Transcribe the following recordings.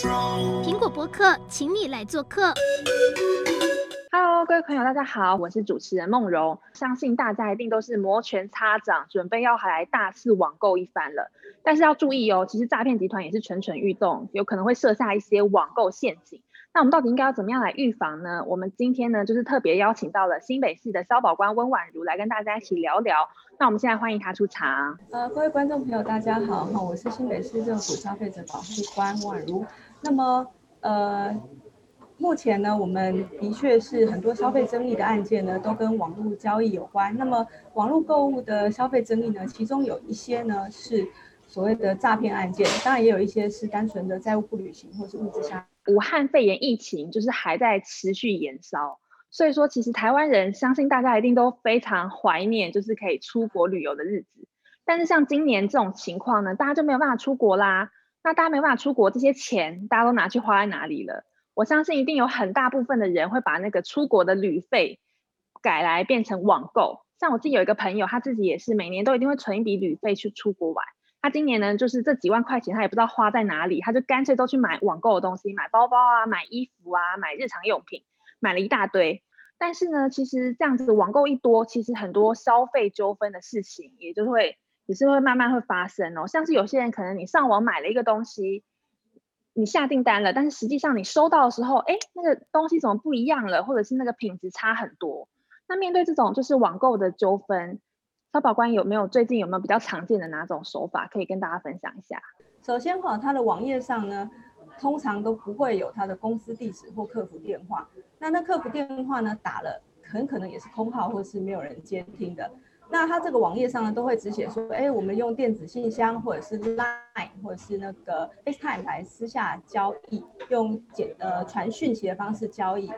苹果博客，请你来做客。Hello，各位朋友，大家好，我是主持人梦柔。相信大家一定都是摩拳擦掌，准备要来大肆网购一番了。但是要注意哦，其实诈骗集团也是蠢蠢欲动，有可能会设下一些网购陷阱。那我们到底应该要怎么样来预防呢？我们今天呢，就是特别邀请到了新北市的消保官温婉如来跟大家一起聊聊。那我们现在欢迎他出场。呃，各位观众朋友，大家好，哈，我是新北市政府消费者保护官温婉如。那么，呃，目前呢，我们的确是很多消费争议的案件呢，都跟网络交易有关。那么，网络购物的消费争议呢，其中有一些呢是所谓的诈骗案件，当然也有一些是单纯的债务不履行或是物质下。武汉肺炎疫情就是还在持续延烧，所以说其实台湾人相信大家一定都非常怀念，就是可以出国旅游的日子。但是像今年这种情况呢，大家就没有办法出国啦。那大家没办法出国，这些钱大家都拿去花在哪里了？我相信一定有很大部分的人会把那个出国的旅费改来变成网购。像我自己有一个朋友，他自己也是每年都一定会存一笔旅费去出国玩。他今年呢，就是这几万块钱，他也不知道花在哪里，他就干脆都去买网购的东西，买包包啊，买衣服啊，买日常用品，买了一大堆。但是呢，其实这样子网购一多，其实很多消费纠纷的事情，也就会也是会慢慢会发生哦。像是有些人可能你上网买了一个东西，你下订单了，但是实际上你收到的时候，哎，那个东西怎么不一样了，或者是那个品质差很多。那面对这种就是网购的纠纷。消保官有没有最近有没有比较常见的哪种手法可以跟大家分享一下？首先哈，他的网页上呢，通常都不会有他的公司地址或客服电话。那那客服电话呢，打了很可能也是空号或是没有人接听的。那它这个网页上呢，都会只写说，哎，我们用电子信箱或者是 Line 或者是那个 FaceTime 来私下交易，用简呃传讯息的方式交易。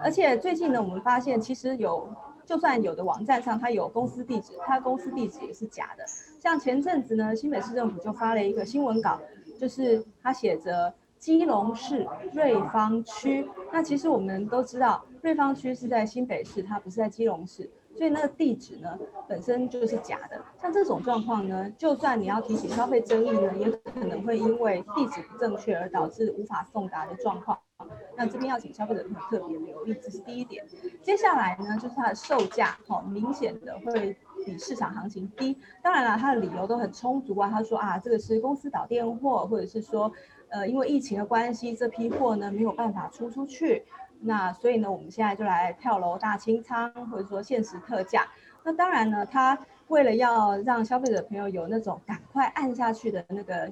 而且最近呢，我们发现其实有。就算有的网站上它有公司地址，它公司地址也是假的。像前阵子呢，新北市政府就发了一个新闻稿，就是它写着基隆市瑞芳区。那其实我们都知道，瑞芳区是在新北市，它不是在基隆市，所以那个地址呢本身就是假的。像这种状况呢，就算你要提起消费争议呢，也可能会因为地址不正确而导致无法送达的状况。那这边要请消费者朋友特别留意，这是第一点。接下来呢，就是它的售价，哈，明显的会比市场行情低。当然了，它的理由都很充足啊。他说啊，这个是公司倒店货，或者是说，呃，因为疫情的关系，这批货呢没有办法出出去。那所以呢，我们现在就来跳楼大清仓，或者说限时特价。那当然呢，他。为了要让消费者朋友有那种赶快按下去的那个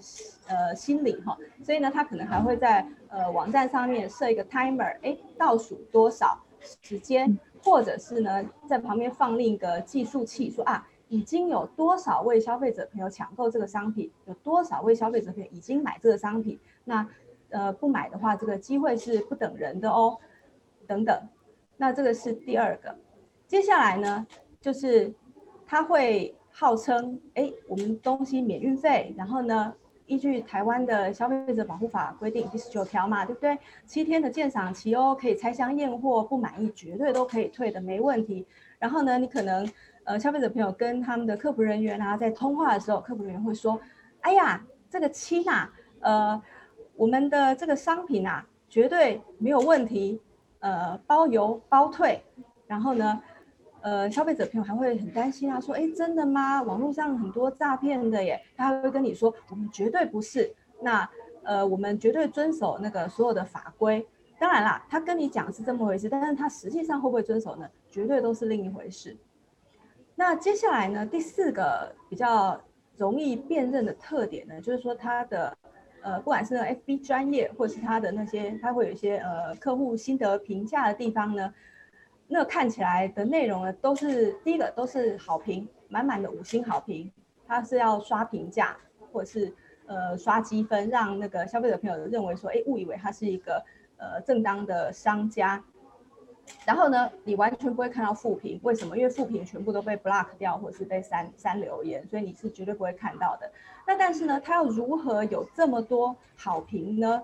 呃心理哈，所以呢，他可能还会在呃网站上面设一个 timer，哎，倒数多少时间，或者是呢在旁边放另一个计数器，说啊已经有多少位消费者朋友抢购这个商品，有多少位消费者朋友已经买这个商品，那呃不买的话，这个机会是不等人的哦，等等，那这个是第二个，接下来呢就是。他会号称，哎，我们东西免运费，然后呢，依据台湾的消费者保护法规定第十九条嘛，对不对？七天的鉴赏期哦，可以拆箱验货，不满意绝对都可以退的，没问题。然后呢，你可能，呃，消费者朋友跟他们的客服人员啊，在通话的时候，客服人员会说，哎呀，这个七呐，呃，我们的这个商品啊，绝对没有问题，呃，包邮包退。然后呢，呃，消费者朋友还会很担心啊，说，哎，真的吗？网络上很多诈骗的耶，他会跟你说，我们绝对不是，那，呃，我们绝对遵守那个所有的法规。当然啦，他跟你讲是这么回事，但是他实际上会不会遵守呢？绝对都是另一回事。那接下来呢，第四个比较容易辨认的特点呢，就是说他的，呃，不管是 FB 专业，或是他的那些，他会有一些呃客户心得评价的地方呢。那看起来的内容呢，都是第一个都是好评，满满的五星好评。他是要刷评价，或者是呃刷积分，让那个消费者朋友认为说，哎，误以为他是一个呃正当的商家。然后呢，你完全不会看到负评，为什么？因为负评全部都被 block 掉，或者是被删删留言，所以你是绝对不会看到的。那但是呢，它要如何有这么多好评呢？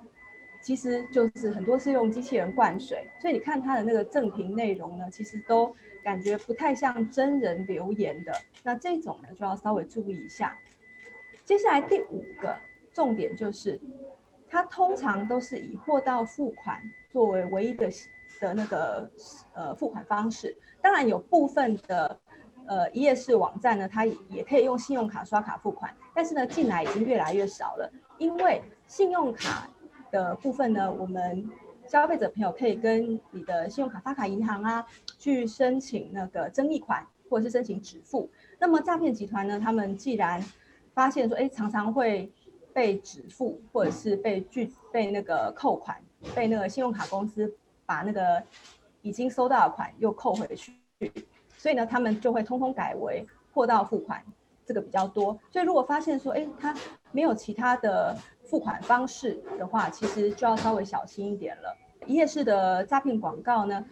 其实就是很多是用机器人灌水，所以你看它的那个正评内容呢，其实都感觉不太像真人留言的。那这种呢，就要稍微注意一下。接下来第五个重点就是，它通常都是以货到付款作为唯一的的那个呃付款方式。当然有部分的呃一页式网站呢，它也可以用信用卡刷卡付款，但是呢，近来已经越来越少了，因为信用卡的部分呢，我们消费者朋友可以跟你的信用卡发卡银行啊去申请那个争议款，或者是申请止付。那么诈骗集团呢，他们既然发现说，哎，常常会被止付，或者是被拒、被那个扣款，被那个信用卡公司把那个已经收到的款又扣回去，所以呢，他们就会通通改为货到付款，这个比较多。所以如果发现说，哎，他没有其他的付款方式的话，其实就要稍微小心一点了。一页式的诈骗广告呢，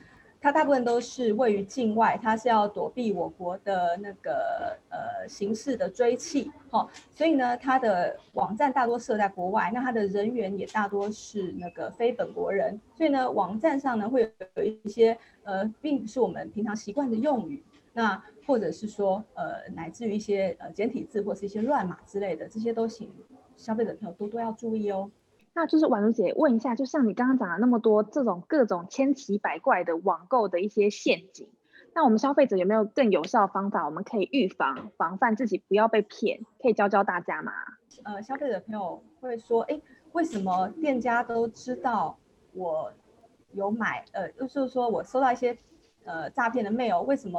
它大部分都是位于境外，它是要躲避我国的那个呃刑事的追缉，哈，所以呢，它的网站大多设在国外，那它的人员也大多是那个非本国人，所以呢，网站上呢会有一些呃，并不是我们平常习惯的用语，那或者是说呃，乃至于一些呃简体字或是一些乱码之类的，这些都请消费者朋友多多要注意哦。那就是婉如姐问一下，就像你刚刚讲了那么多这种各种千奇百怪的网购的一些陷阱，那我们消费者有没有更有效的方法，我们可以预防防范自己不要被骗？可以教教大家吗？呃，消费者朋友会说，哎，为什么店家都知道我有买？呃，就是说我收到一些呃诈骗的 mail，为什么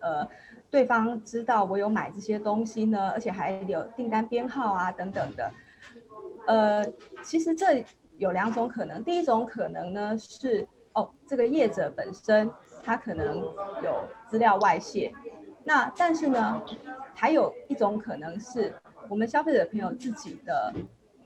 呃对方知道我有买这些东西呢？而且还有订单编号啊等等的。呃，其实这有两种可能。第一种可能呢是，哦，这个业者本身他可能有资料外泄。那但是呢，还有一种可能是我们消费者朋友自己的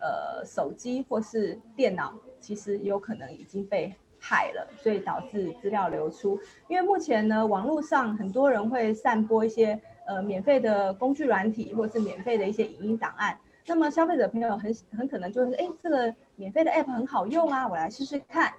呃手机或是电脑，其实有可能已经被害了，所以导致资料流出。因为目前呢，网络上很多人会散播一些呃免费的工具软体，或是免费的一些影音档案。那么消费者朋友很很可能就是，哎，这个免费的 app 很好用啊，我来试试看。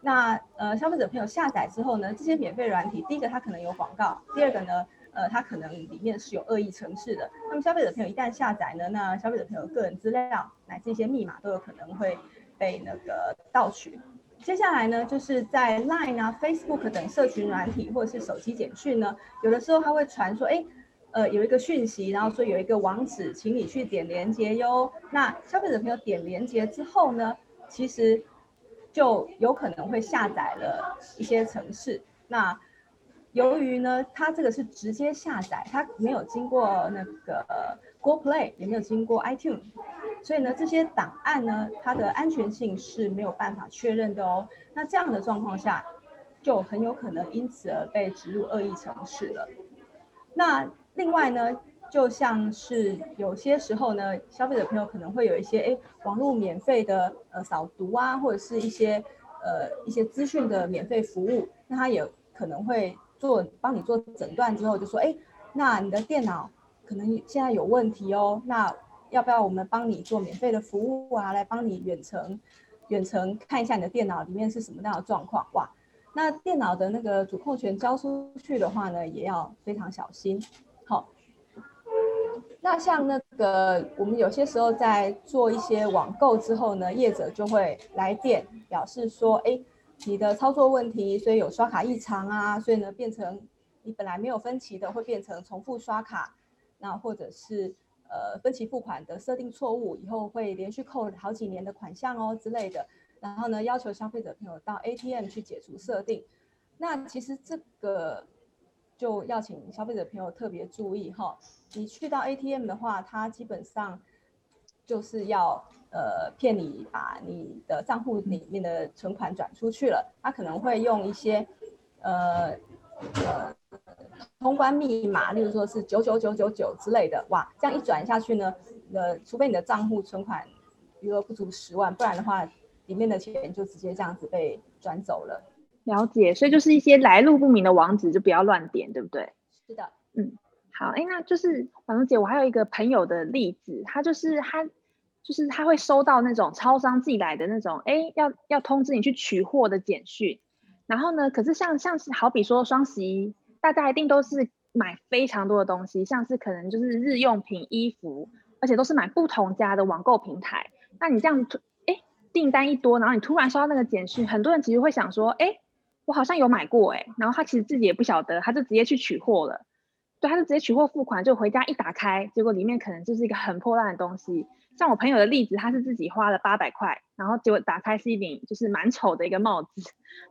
那呃，消费者朋友下载之后呢，这些免费软体，第一个它可能有广告，第二个呢，呃，它可能里面是有恶意程式的。那么消费者朋友一旦下载呢，那消费者朋友个人资料乃至一些密码都有可能会被那个盗取。接下来呢，就是在 Line 啊、Facebook 等社群软体或者是手机简讯呢，有的时候它会传说，哎。呃，有一个讯息，然后说有一个网址，请你去点连接哟。那消费者朋友点连接之后呢，其实就有可能会下载了一些程式。那由于呢，它这个是直接下载，它没有经过那个 Google Play，也没有经过 iTunes，所以呢，这些档案呢，它的安全性是没有办法确认的哦。那这样的状况下，就很有可能因此而被植入恶意程式了。那另外呢，就像是有些时候呢，消费者朋友可能会有一些哎，网络免费的呃扫毒啊，或者是一些呃一些资讯的免费服务，那他也可能会做帮你做诊断之后就说，哎，那你的电脑可能现在有问题哦，那要不要我们帮你做免费的服务啊，来帮你远程远程看一下你的电脑里面是什么样的状况？哇，那电脑的那个主控权交出去的话呢，也要非常小心。那像那个我们有些时候在做一些网购之后呢，业者就会来电表示说，哎，你的操作问题，所以有刷卡异常啊，所以呢变成你本来没有分期的会变成重复刷卡，那或者是呃分期付款的设定错误，以后会连续扣好几年的款项哦之类的，然后呢要求消费者朋友到 ATM 去解除设定，那其实这个。就要请消费者朋友特别注意哈，你去到 ATM 的话，它基本上就是要呃骗你把你的账户里面的存款转出去了，他可能会用一些呃呃通关密码，例如说是九九九九九之类的，哇，这样一转下去呢，呃，除非你的账户存款余额不足十万，不然的话，里面的钱就直接这样子被转走了。了解，所以就是一些来路不明的网址就不要乱点，对不对？是的，嗯，好，哎，那就是婉如姐，我还有一个朋友的例子，他就是他就是他会收到那种超商寄来的那种，哎，要要通知你去取货的简讯，然后呢，可是像像是好比说双十一，大家一定都是买非常多的东西，像是可能就是日用品、衣服，而且都是买不同家的网购平台，那你这样。哎，订单一多，然后你突然收到那个简讯，很多人其实会想说，哎，我好像有买过哎，然后他其实自己也不晓得，他就直接去取货了。对，他就直接取货付款，就回家一打开，结果里面可能就是一个很破烂的东西。像我朋友的例子，他是自己花了八百块，然后结果打开是一顶就是蛮丑的一个帽子。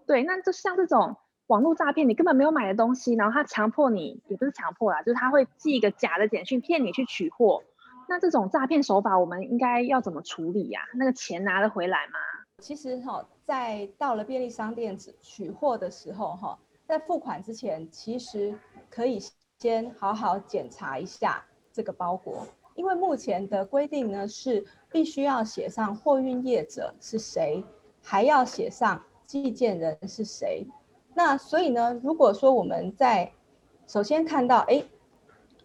对，那就像这种网络诈骗，你根本没有买的东西，然后他强迫你，也不是强迫啦，就是他会寄一个假的简讯骗你去取货。那这种诈骗手法，我们应该要怎么处理呀？那个钱拿得回来吗？其实哈，在到了便利商店取货的时候哈，在付款之前，其实可以先好好检查一下这个包裹。因为目前的规定呢，是必须要写上货运业者是谁，还要写上寄件人是谁。那所以呢，如果说我们在首先看到，哎，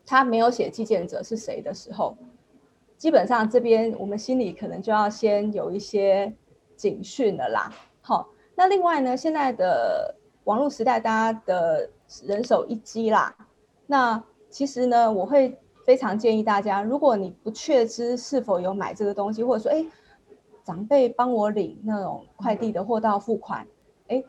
他没有写寄件者是谁的时候，基本上这边我们心里可能就要先有一些警讯了啦。好，那另外呢，现在的网络时代，大家的人手一机啦，那其实呢，我会。非常建议大家，如果你不确知是否有买这个东西，或者说，哎，长辈帮我领那种快递的货到付款，哎，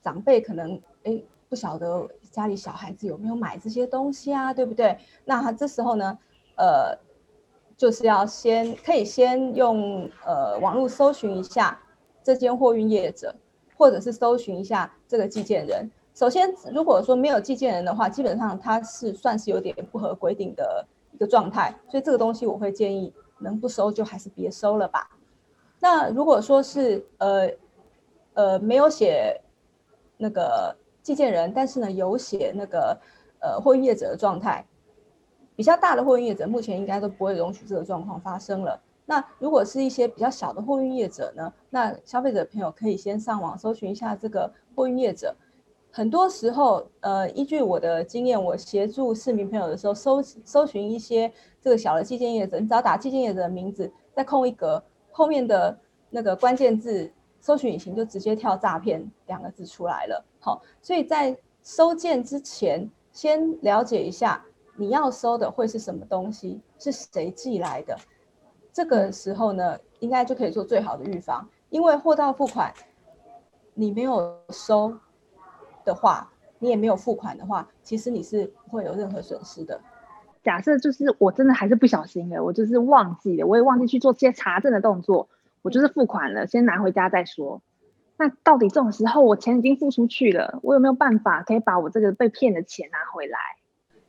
长辈可能哎不晓得家里小孩子有没有买这些东西啊，对不对？那他这时候呢，呃，就是要先可以先用呃网络搜寻一下这间货运业者，或者是搜寻一下这个寄件人。首先，如果说没有寄件人的话，基本上他是算是有点不合规定的一个状态，所以这个东西我会建议能不收就还是别收了吧。那如果说是呃呃没有写那个寄件人，但是呢有写那个呃货运业者的状态，比较大的货运业者目前应该都不会容许这个状况发生了。那如果是一些比较小的货运业者呢，那消费者朋友可以先上网搜寻一下这个货运业者。很多时候，呃，依据我的经验，我协助市民朋友的时候，搜搜寻一些这个小的寄件业者，你只要打寄件业者的名字，再空一格，后面的那个关键字搜寻引擎就直接跳诈骗两个字出来了。好，所以在收件之前，先了解一下你要收的会是什么东西，是谁寄来的，这个时候呢，应该就可以做最好的预防，因为货到付款，你没有收。的话，你也没有付款的话，其实你是不会有任何损失的。假设就是我真的还是不小心的，我就是忘记了，我也忘记去做这些查证的动作，我就是付款了，先拿回家再说。那到底这种时候，我钱已经付出去了，我有没有办法可以把我这个被骗的钱拿回来？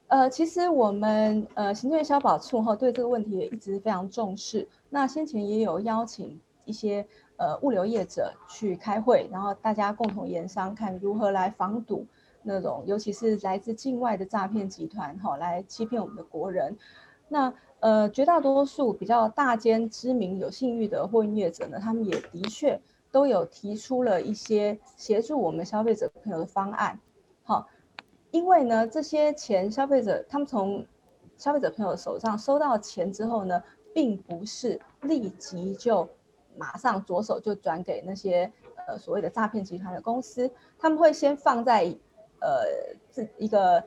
呃，其实我们呃行政院消保处哈对这个问题也一直非常重视。那先前也有邀请一些。呃，物流业者去开会，然后大家共同研商，看如何来防堵那种，尤其是来自境外的诈骗集团，哈，来欺骗我们的国人。那呃，绝大多数比较大间、知名、有信誉的货运业者呢，他们也的确都有提出了一些协助我们消费者朋友的方案，好，因为呢，这些钱消费者他们从消费者朋友手上收到钱之后呢，并不是立即就。马上着手就转给那些呃所谓的诈骗集团的公司，他们会先放在呃这一个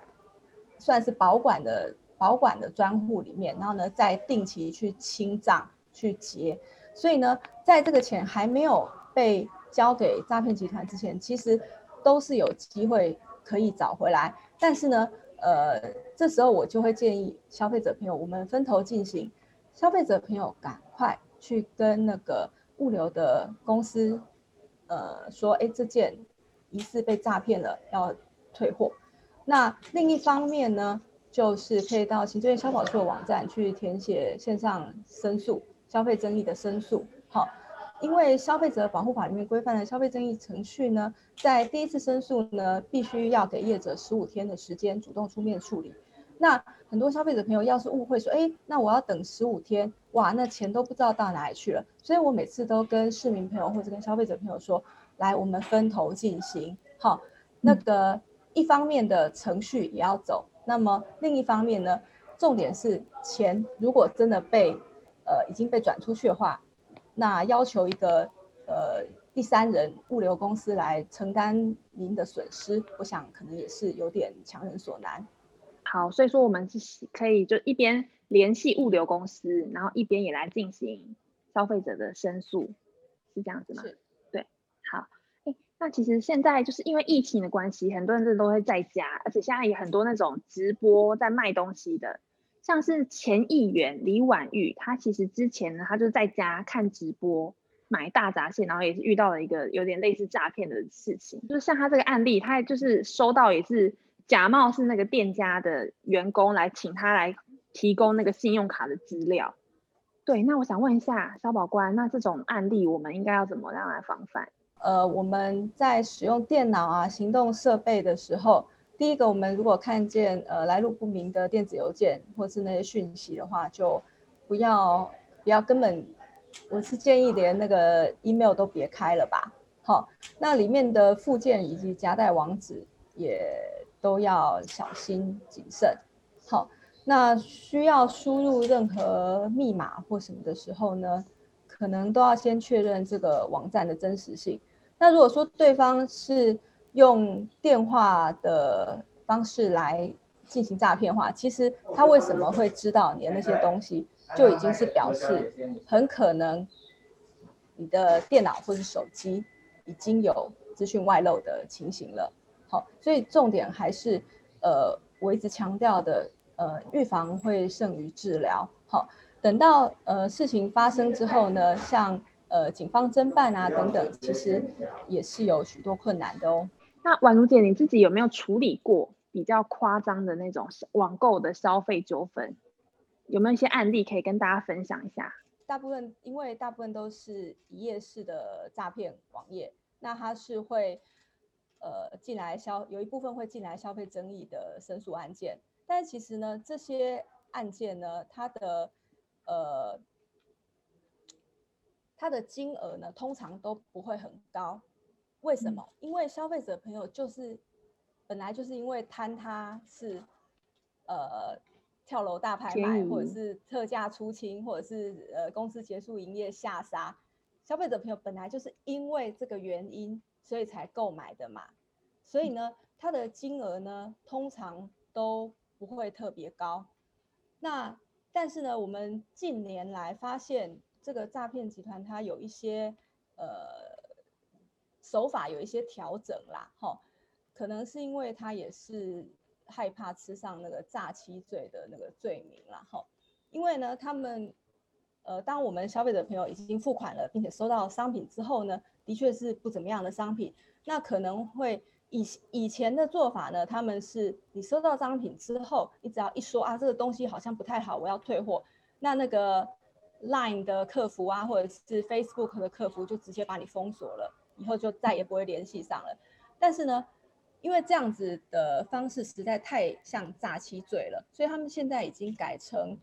算是保管的保管的专户里面，然后呢再定期去清账去结。所以呢，在这个钱还没有被交给诈骗集团之前，其实都是有机会可以找回来。但是呢，呃，这时候我就会建议消费者朋友，我们分头进行，消费者朋友赶快。去跟那个物流的公司，呃，说，哎，这件疑似被诈骗了，要退货。那另一方面呢，就是可以到行政院消保处的网站去填写线上申诉消费争议的申诉。好，因为消费者保护法里面规范的消费争议程序呢，在第一次申诉呢，必须要给业者十五天的时间主动出面处理。那很多消费者朋友要是误会说，哎，那我要等十五天，哇，那钱都不知道到哪里去了。所以我每次都跟市民朋友或者跟消费者朋友说，来，我们分头进行，好，那个一方面的程序也要走，那么另一方面呢，重点是钱如果真的被，呃，已经被转出去的话，那要求一个呃第三人物流公司来承担您的损失，我想可能也是有点强人所难。好，所以说我们是可以就一边联系物流公司，然后一边也来进行消费者的申诉。是这样子吗？是，对，好，哎，那其实现在就是因为疫情的关系，很多人都会在家，而且现在也很多那种直播在卖东西的，像是前议员李婉玉，她其实之前呢，她就在家看直播买大闸蟹，然后也是遇到了一个有点类似诈骗的事情，就是像她这个案例，她就是收到也是假冒是那个店家的员工来请她来提供那个信用卡的资料。对，那我想问一下消保官，那这种案例我们应该要怎么样来防范？呃，我们在使用电脑啊、行动设备的时候，第一个，我们如果看见呃来路不明的电子邮件或是那些讯息的话，就不要不要根本，我是建议连那个 email 都别开了吧。好，那里面的附件以及夹带网址也都要小心谨慎。好。那需要输入任何密码或什么的时候呢，可能都要先确认这个网站的真实性。那如果说对方是用电话的方式来进行诈骗的话，其实他为什么会知道你的那些东西，就已经是表示很可能你的电脑或是手机已经有资讯外漏的情形了。好，所以重点还是呃，我一直强调的。呃，预防会胜于治疗。好，等到呃事情发生之后呢，像呃警方侦办啊等等，其实也是有许多困难的哦。那婉如姐，你自己有没有处理过比较夸张的那种网购的消费纠纷？有没有一些案例可以跟大家分享一下？大部分因为大部分都是一页式的诈骗网页，那它是会呃进来消有一部分会进来消费争议的申诉案件。但其实呢，这些案件呢，它的呃，它的金额呢，通常都不会很高。为什么？因为消费者朋友就是本来就是因为贪他是呃跳楼大拍卖，或者是特价出清，或者是呃公司结束营业下杀，消费者朋友本来就是因为这个原因，所以才购买的嘛。所以呢，它的金额呢，通常都不会特别高，那但是呢，我们近年来发现这个诈骗集团它有一些呃手法有一些调整啦，哈，可能是因为他也是害怕吃上那个诈欺罪的那个罪名啦，哈，因为呢，他们呃，当我们消费者朋友已经付款了，并且收到商品之后呢，的确是不怎么样的商品，那可能会。以以前的做法呢，他们是你收到商品之后，你只要一说啊，这个东西好像不太好，我要退货，那那个 Line 的客服啊，或者是 Facebook 的客服就直接把你封锁了，以后就再也不会联系上了。但是呢，因为这样子的方式实在太像诈欺罪了，所以他们现在已经改成，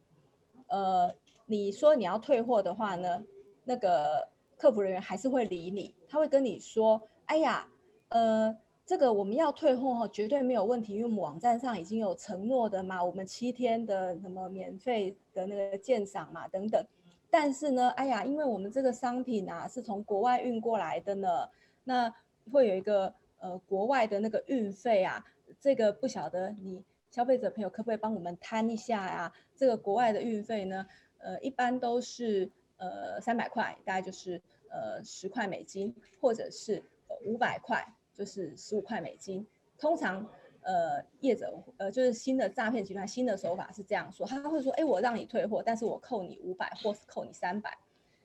呃，你说你要退货的话呢，那个客服人员还是会理你，他会跟你说，哎呀，呃。这个我们要退货哈，绝对没有问题，因为我们网站上已经有承诺的嘛，我们七天的什么免费的那个鉴赏嘛等等。但是呢，哎呀，因为我们这个商品啊是从国外运过来的呢，那会有一个呃国外的那个运费啊，这个不晓得你消费者朋友可不可以帮我们摊一下呀？这个国外的运费呢，呃，一般都是呃三百块，大概就是呃十块美金，或者是五百块。就是十五块美金，通常，呃，业者，呃，就是新的诈骗集团新的手法是这样说，他会说，哎，我让你退货，但是我扣你五百，或是扣你三百。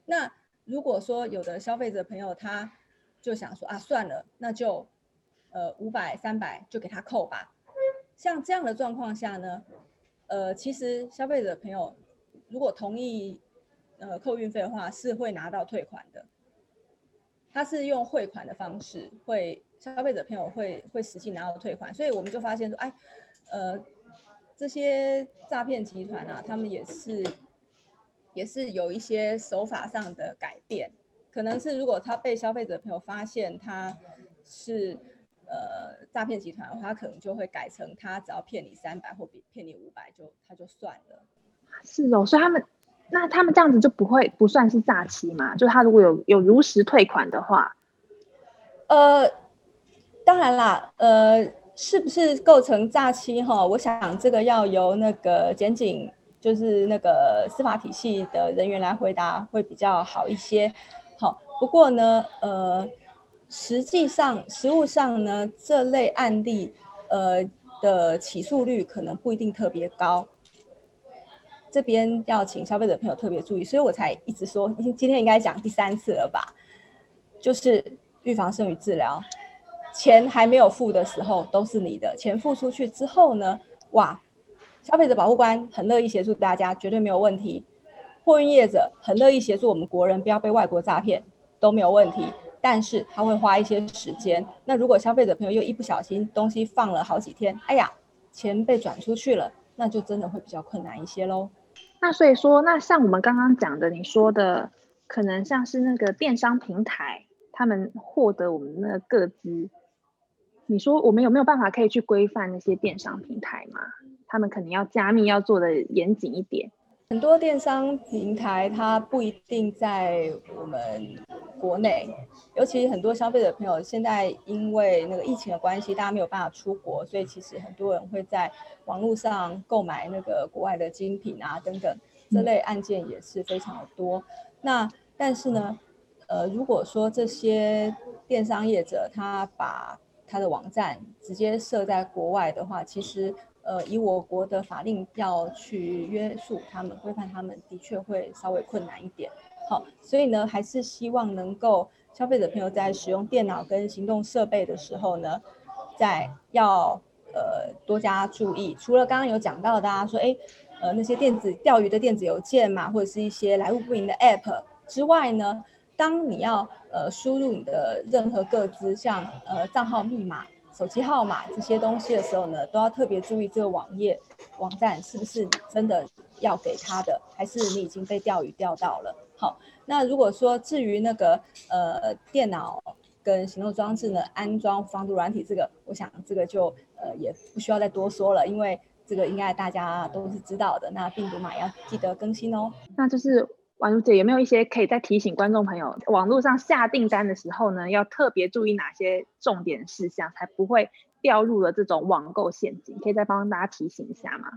那如果说有的消费者朋友他就想说啊，算了，那就，呃，五百三百就给他扣吧。像这样的状况下呢，呃，其实消费者朋友如果同意，呃，扣运费的话，是会拿到退款的。他是用汇款的方式会。消费者朋友会会实际拿到退款，所以我们就发现说，哎，呃，这些诈骗集团啊，他们也是也是有一些手法上的改变，可能是如果他被消费者朋友发现他是呃诈骗集团的话，他可能就会改成他只要骗你三百或比骗你五百就他就算了。是哦，所以他们那他们这样子就不会不算是诈欺嘛？就他如果有有如实退款的话，呃。当然啦，呃，是不是构成诈欺哈？我想这个要由那个检警，就是那个司法体系的人员来回答会比较好一些。好，不过呢，呃，实际上实务上呢，这类案例呃的起诉率可能不一定特别高。这边要请消费者朋友特别注意，所以我才一直说，今天应该讲第三次了吧？就是预防胜于治疗，钱还没有付的时候都是你的，钱付出去之后呢，哇，消费者保护官很乐意协助大家，绝对没有问题。货运业者很乐意协助我们国人不要被外国诈骗，都没有问题。但是他会花一些时间。那如果消费者朋友又一不小心东西放了好几天，哎呀，钱被转出去了，那就真的会比较困难一些喽。那所以说，那像我们刚刚讲的，你说的可能像是那个电商平台，他们获得我们那个资，你说我们有没有办法可以去规范那些电商平台嘛？他们可能要加密，要做的严谨一点。很多电商平台它不一定在我们国内，尤其很多消费者朋友现在因为那个疫情的关系，大家没有办法出国，所以其实很多人会在网络上购买那个国外的精品啊等等，这类案件也是非常的多。那但是呢，呃，如果说这些电商业者他把他的网站直接设在国外的话，其实。呃，以我国的法令要去约束他们、规范他们，的确会稍微困难一点。好，所以呢，还是希望能够消费者朋友在使用电脑跟行动设备的时候呢，在要呃多加注意。除了刚刚有讲到的，大家说，哎，呃那些电子钓鱼的电子邮件嘛，或者是一些来路不明的 App 之外呢，当你要呃输入你的任何个资，像呃账号密码。手机号码这些东西的时候呢，都要特别注意这个网页网站是不是真的要给他的，还是你已经被钓鱼钓到了。好，那如果说至于那个呃电脑跟行动装置呢，安装防毒软体，这个我想这个就呃也不需要再多说了，因为这个应该大家都是知道的。那病毒码要记得更新哦。那就是。婉如姐有没有一些可以再提醒观众朋友，网络上下订单的时候呢，要特别注意哪些重点事项，才不会掉入了这种网购陷阱？可以再帮大家提醒一下吗？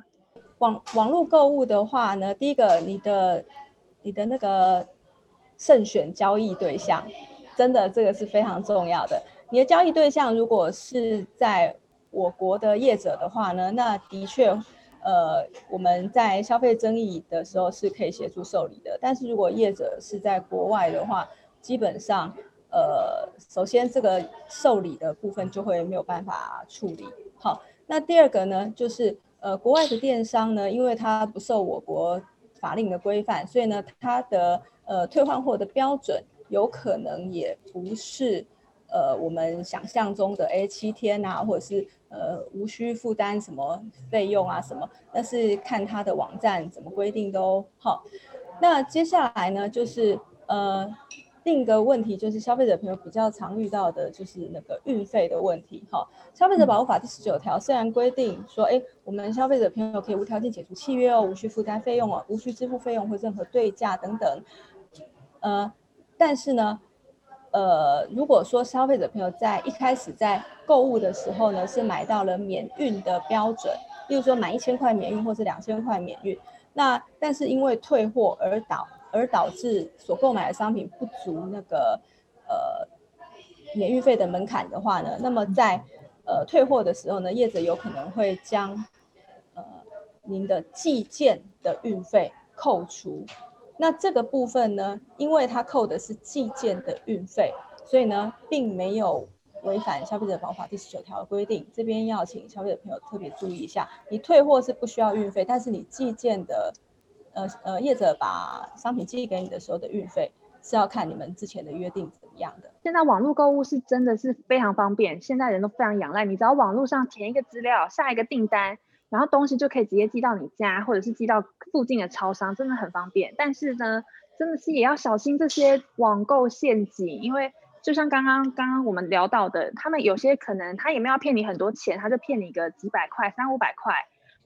网网络购物的话呢，第一个，你的你的那个慎选交易对象，真的这个是非常重要的。你的交易对象如果是在我国的业者的话呢，那的确。呃，我们在消费争议的时候是可以协助受理的，但是如果业者是在国外的话，基本上，呃，首先这个受理的部分就会没有办法处理。好，那第二个呢，就是呃，国外的电商呢，因为它不受我国法令的规范，所以呢，它的呃退换货的标准有可能也不是。呃，我们想象中的哎七天啊，或者是呃无需负担什么费用啊什么，但是看他的网站怎么规定都好。那接下来呢，就是呃另一个问题，就是消费者朋友比较常遇到的就是那个运费的问题。哈，消费者保护法第十九条虽然规定说，哎，我们消费者朋友可以无条件解除契约哦，无需负担费用哦，无需支付费用或任何对价等等，呃，但是呢。呃，如果说消费者朋友在一开始在购物的时候呢，是买到了免运的标准，例如说满一千块免运或是两千块免运，那但是因为退货而导而导致所购买的商品不足那个呃免运费的门槛的话呢，那么在呃退货的时候呢，业者有可能会将呃您的寄件的运费扣除。那这个部分呢，因为它扣的是寄件的运费，所以呢，并没有违反消费者保护法第十九条的规定。这边要请消费者朋友特别注意一下，你退货是不需要运费，但是你寄件的，呃呃，业者把商品寄给你的时候的运费是要看你们之前的约定怎么样的。现在网络购物是真的是非常方便，现在人都非常仰赖，你只要网络上填一个资料，下一个订单。然后东西就可以直接寄到你家，或者是寄到附近的超商，真的很方便。但是呢，真的是也要小心这些网购陷阱，因为就像刚刚刚刚我们聊到的，他们有些可能他也没有骗你很多钱，他就骗你个几百块、三五百块，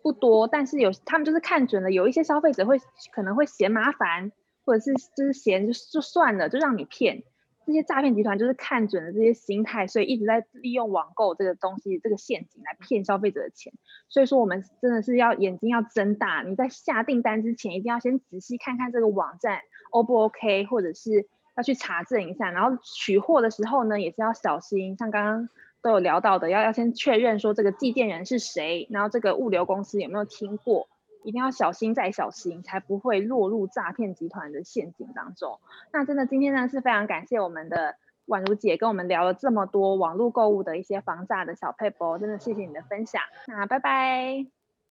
不多。但是有他们就是看准了，有一些消费者会可能会嫌麻烦，或者是就是嫌就就算了，就让你骗。这些诈骗集团就是看准了这些心态，所以一直在利用网购这个东西、这个陷阱来骗消费者的钱。所以说，我们真的是要眼睛要睁大，你在下订单之前，一定要先仔细看看这个网站 O 不 OK，或者是要去查证一下，然后取货的时候呢，也是要小心，像刚刚都有聊到的，要要先确认说这个寄件人是谁，然后这个物流公司有没有听过，一定要小心再小心，才不会落入诈骗集团的陷阱当中。那真的今天呢是非常感谢我们的宛如姐跟我们聊了这么多网络购物的一些防诈的小配博，真的谢谢你的分享。那拜拜。